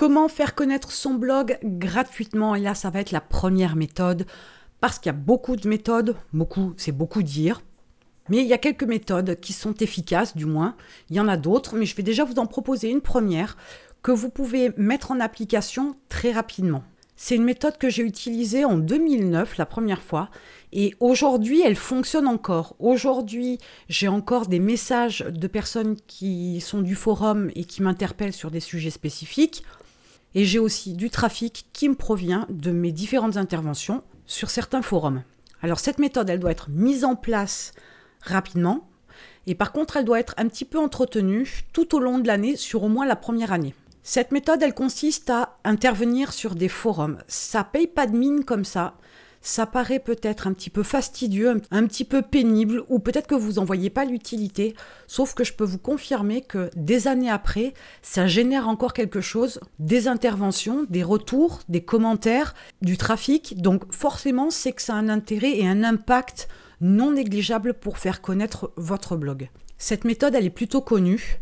Comment faire connaître son blog gratuitement? Et là, ça va être la première méthode, parce qu'il y a beaucoup de méthodes, beaucoup, c'est beaucoup dire. Mais il y a quelques méthodes qui sont efficaces, du moins. Il y en a d'autres, mais je vais déjà vous en proposer une première que vous pouvez mettre en application très rapidement. C'est une méthode que j'ai utilisée en 2009 la première fois et aujourd'hui elle fonctionne encore. Aujourd'hui j'ai encore des messages de personnes qui sont du forum et qui m'interpellent sur des sujets spécifiques et j'ai aussi du trafic qui me provient de mes différentes interventions sur certains forums. Alors cette méthode elle doit être mise en place rapidement et par contre elle doit être un petit peu entretenue tout au long de l'année sur au moins la première année. Cette méthode, elle consiste à intervenir sur des forums. Ça paye pas de mine comme ça. Ça paraît peut-être un petit peu fastidieux, un petit peu pénible, ou peut-être que vous n'en voyez pas l'utilité. Sauf que je peux vous confirmer que des années après, ça génère encore quelque chose, des interventions, des retours, des commentaires, du trafic. Donc forcément, c'est que ça a un intérêt et un impact non négligeable pour faire connaître votre blog. Cette méthode, elle est plutôt connue.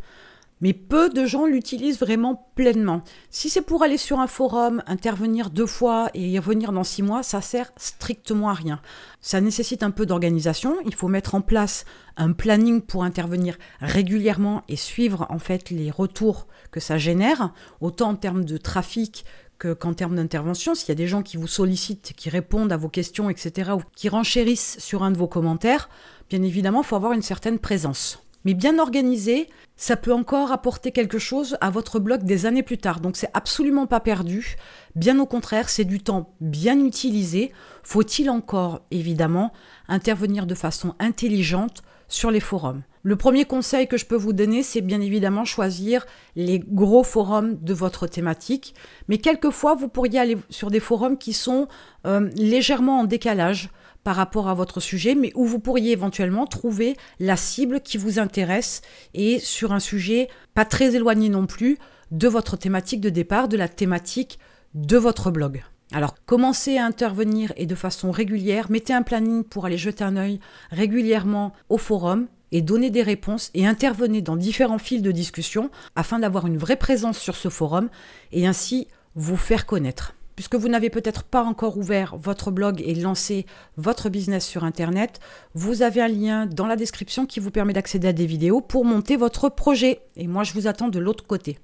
Mais peu de gens l'utilisent vraiment pleinement. Si c'est pour aller sur un forum, intervenir deux fois et y revenir dans six mois, ça sert strictement à rien. Ça nécessite un peu d'organisation. Il faut mettre en place un planning pour intervenir régulièrement et suivre en fait les retours que ça génère, autant en termes de trafic qu'en termes d'intervention. S'il y a des gens qui vous sollicitent, qui répondent à vos questions, etc., ou qui renchérissent sur un de vos commentaires, bien évidemment, il faut avoir une certaine présence. Mais bien organisé, ça peut encore apporter quelque chose à votre blog des années plus tard. Donc c'est absolument pas perdu. Bien au contraire, c'est du temps bien utilisé. Faut-il encore, évidemment, intervenir de façon intelligente sur les forums? Le premier conseil que je peux vous donner, c'est bien évidemment choisir les gros forums de votre thématique. Mais quelquefois, vous pourriez aller sur des forums qui sont euh, légèrement en décalage par rapport à votre sujet, mais où vous pourriez éventuellement trouver la cible qui vous intéresse et sur un sujet pas très éloigné non plus de votre thématique de départ, de la thématique de votre blog. Alors, commencez à intervenir et de façon régulière, mettez un planning pour aller jeter un œil régulièrement au forum et donner des réponses et intervenez dans différents fils de discussion afin d'avoir une vraie présence sur ce forum et ainsi vous faire connaître puisque vous n'avez peut-être pas encore ouvert votre blog et lancé votre business sur Internet, vous avez un lien dans la description qui vous permet d'accéder à des vidéos pour monter votre projet. Et moi, je vous attends de l'autre côté.